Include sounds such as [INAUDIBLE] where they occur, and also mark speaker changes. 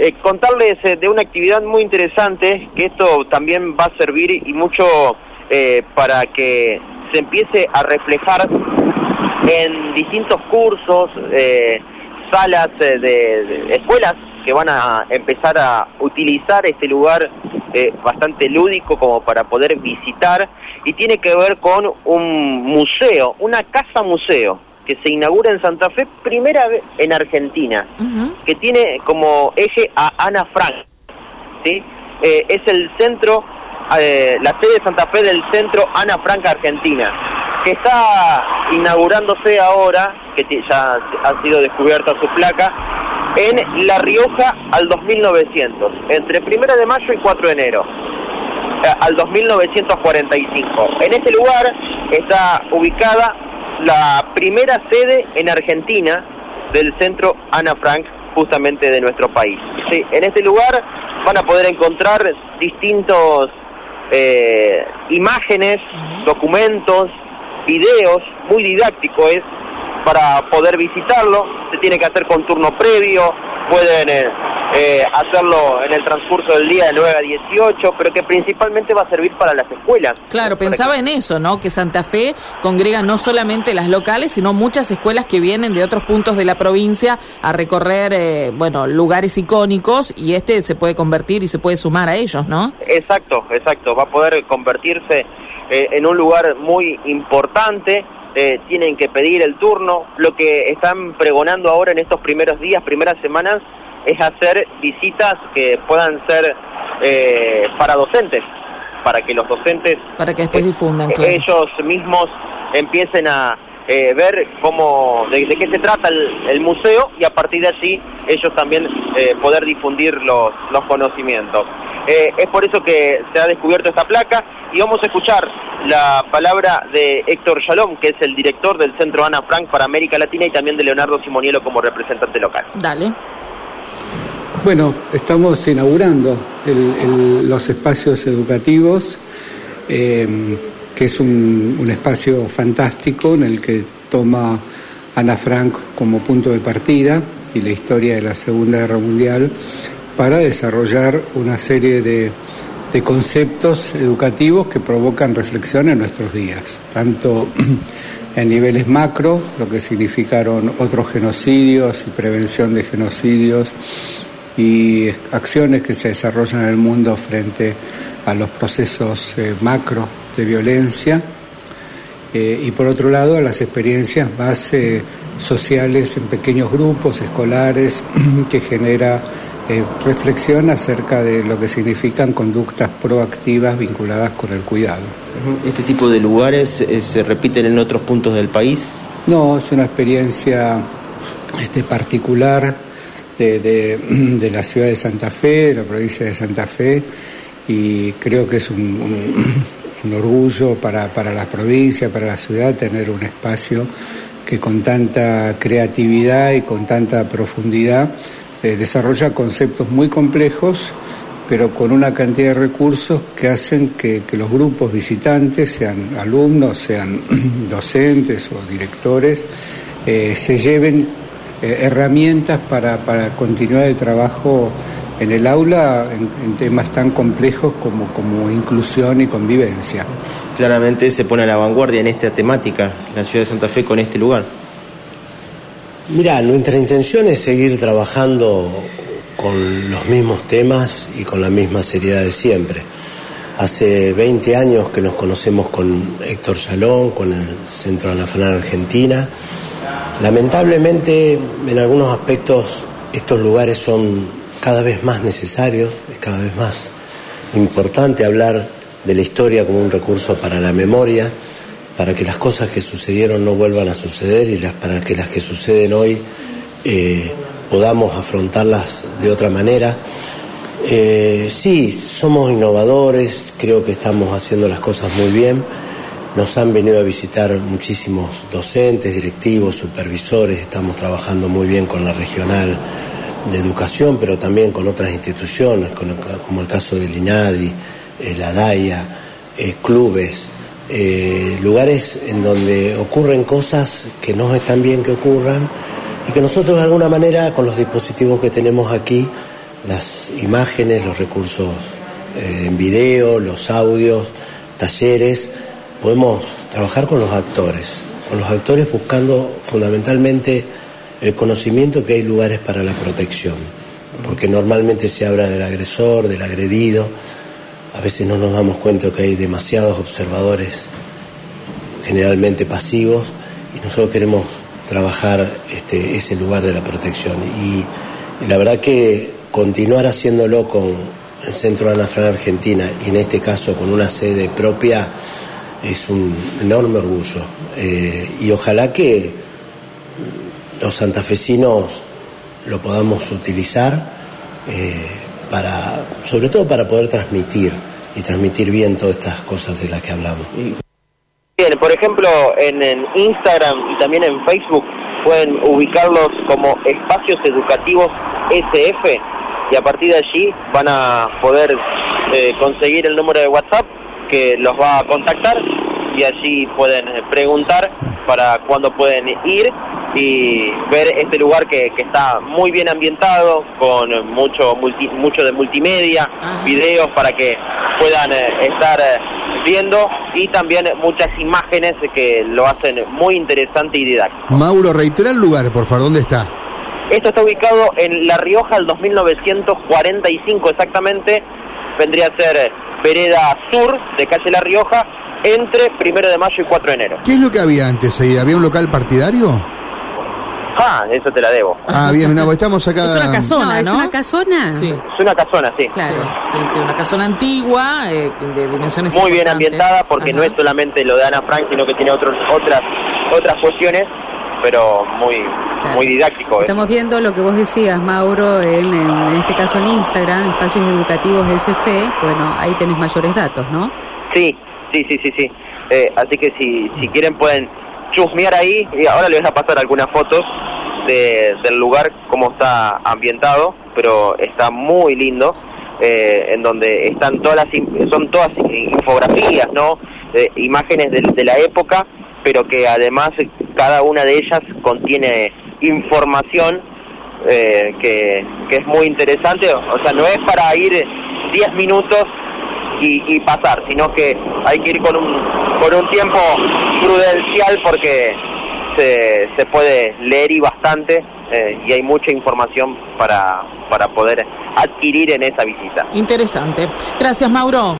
Speaker 1: eh, contarles eh, de una actividad muy interesante, que esto también va a servir y mucho eh, para que se empiece a reflejar en distintos cursos, salas de, escuelas que van a empezar a utilizar este lugar bastante lúdico como para poder visitar. Y tiene que ver con un museo, una casa museo que se inaugura en Santa Fe, primera vez en Argentina, que tiene como eje a Ana Frank. ¿sí? Eh, es el centro, eh, la sede de Santa Fe del centro Ana Frank Argentina, que está inaugurándose ahora, que ya ha sido descubierta su placa, en La Rioja al 2900, entre 1 de mayo y 4 de enero eh, al 2945. En este lugar está ubicada la primera sede en Argentina del centro Ana Frank, justamente de nuestro país. Sí, en este lugar van a poder encontrar distintos eh, imágenes, documentos, videos, muy didáctico es para poder visitarlo. Se tiene que hacer con turno previo, pueden eh, eh, hacerlo en el transcurso del día de 9 a 18, pero que principalmente va a servir para las escuelas.
Speaker 2: Claro, pensaba en eso, ¿no? Que Santa Fe congrega no solamente las locales, sino muchas escuelas que vienen de otros puntos de la provincia a recorrer, eh, bueno, lugares icónicos y este se puede convertir y se puede sumar a ellos, ¿no?
Speaker 1: Exacto, exacto. Va a poder convertirse eh, en un lugar muy importante. tienen que pedir el turno. Lo que están pregonando ahora en estos primeros días, primeras semanas, es hacer visitas que puedan ser eh, para docentes, para que los docentes...
Speaker 2: Para que después difundan,
Speaker 1: Ellos mismos empiecen a eh, ver cómo, de, qué se trata el, museo y a partir de allí ellos también eh, poder difundir los, los conocimientos. es por eso que se ha descubierto esta placa y vamos a escuchar la palabra de Héctor Shalom, que es el director del Centro Ana Frank para América Latina y también de Leonardo Simonielo como representante local.
Speaker 2: Dale.
Speaker 3: Bueno, estamos inaugurando los espacios educativos, em, que es un, espacio fantástico en el que toma Ana Frank como punto de partida y la historia de la Segunda Guerra Mundial para desarrollar una serie de, de conceptos educativos que provocan reflexión en nuestros días, tanto [CLEARS THROAT] en niveles macro, lo que significaron otros genocidios y prevención de genocidios y acciones que se desarrollan en el mundo frente a los procesos eh, macro de violencia eh, y por otro lado a las experiencias más eh, sociales en pequeños grupos escolares [CLEARS THROAT] que genera reflexión acerca de lo que significan conductas proactivas vinculadas con el cuidado.
Speaker 4: ¿Este tipo de lugares se repiten en otros puntos del país?
Speaker 3: No, es una experiencia este, particular [CLEARS THROAT] de, la ciudad de Santa Fe, de la provincia de Santa Fe, y creo que es un, [CLEARS THROAT] orgullo para, la provincia, para la ciudad, tener un espacio que con tanta creatividad y con tanta profundidad eh, desarrolla conceptos muy complejos, pero con una cantidad de recursos que hacen que, los grupos visitantes, sean alumnos, sean [CLEARS THROAT] docentes o directores, eh, se lleven eh, herramientas para, para, continuar el trabajo en el aula en, temas tan complejos como, como inclusión y convivencia.
Speaker 4: Claramente se pone a la vanguardia en esta temática la ciudad de Santa Fe con este lugar.
Speaker 5: Mira, nuestra intención es seguir trabajando con los mismos temas y con la misma seriedad de siempre. Hace 20 años que nos conocemos con Héctor Salón, con el Centro de la Argentina Lamentablemente, en algunos aspectos, estos lugares son cada vez más necesarios, es cada vez más importante hablar de la historia como un recurso para la memoria, para que las cosas que sucedieron no vuelvan a suceder y para que las que suceden hoy eh, podamos afrontarlas de otra manera. Eh, sí, somos innovadores, creo que estamos haciendo las cosas muy bien nos han venido a visitar muchísimos docentes, directivos, supervisores, estamos trabajando muy bien con la regional de educación, pero también con otras instituciones, como el caso del INADI, eh, la DAIA, eh, clubes, eh, lugares en donde ocurren cosas que no están bien que ocurran y que nosotros de alguna manera con los dispositivos que tenemos aquí las imágenes, los recursos en video, los audios, talleres. Podemos trabajar con los actores, con los actores buscando fundamentalmente el conocimiento que hay lugares para la protección, porque normalmente se habla del agresor, del agredido, a veces no nos damos cuenta que hay demasiados observadores, generalmente pasivos, y nosotros queremos trabajar este, ese lugar de la protección. Y, la verdad que continuar haciéndolo con el Centro Ana Fran Argentina y en este caso con una sede propia es un enorme orgullo. Eh, y ojalá que los santafesinos lo podamos utilizar eh, para, sobre todo para poder transmitir y transmitir bien todas estas cosas de las que hablamos.
Speaker 1: Bien, por ejemplo, en, Instagram y también en Facebook pueden ubicarlos como espacios educativos SF y a partir de allí van a poder eh, conseguir el número de WhatsApp que los va a contactar y allí pueden preguntar para cuándo pueden ir y ver este lugar que, que está muy bien ambientado con mucho mucho de multimedia, videos para que puedan eh, estar eh, viendo y también muchas imágenes que lo hacen muy interesante y didáctico.
Speaker 6: Mauro, reitera el lugar, por favor, ¿dónde está?
Speaker 1: Esto está ubicado en La Rioja, el 2945 exactamente, vendría a ser vereda sur de calle La Rioja, entre primero de mayo y 4 de enero.
Speaker 6: ¿Qué es lo que había antes ahí? ¿Había un local partidario?
Speaker 1: Ah, eso te la debo.
Speaker 6: Ah, bien, no, pues estamos acá.
Speaker 2: Es una casona, ¿no?
Speaker 7: ¿Es una casona?
Speaker 2: Sí.
Speaker 1: Es una casona, sí.
Speaker 2: Claro, sí, sí, una casona antigua, eh, de dimensiones
Speaker 1: Muy bien ambientada, porque no es solamente lo de Ana Frank, sino que tiene otros, otras, otras cuestiones, pero muy, muy didáctico.
Speaker 7: Estamos viendo lo que vos decías, Mauro, en, en este caso en Instagram, Espacios Educativos SF, bueno, ahí tenés mayores datos, ¿no?
Speaker 1: Sí, sí, sí, sí, sí. Eh, así que si, si quieren pueden chusmear ahí, y ahora les voy a pasar algunas fotos del lugar, cómo está ambientado, pero está muy lindo, eh, en donde están todas las, son todas infografías, ¿no? Eh, imágenes de, la época, pero que además cada una de ellas contiene información eh, que, que es muy interesante, o sea, no es para ir 10 minutos y, pasar, sino que hay que ir con un, con un tiempo prudencial porque se, se puede leer y bastante eh, y hay mucha información para, para poder adquirir en esa visita.
Speaker 2: Interesante. Gracias, Mauro.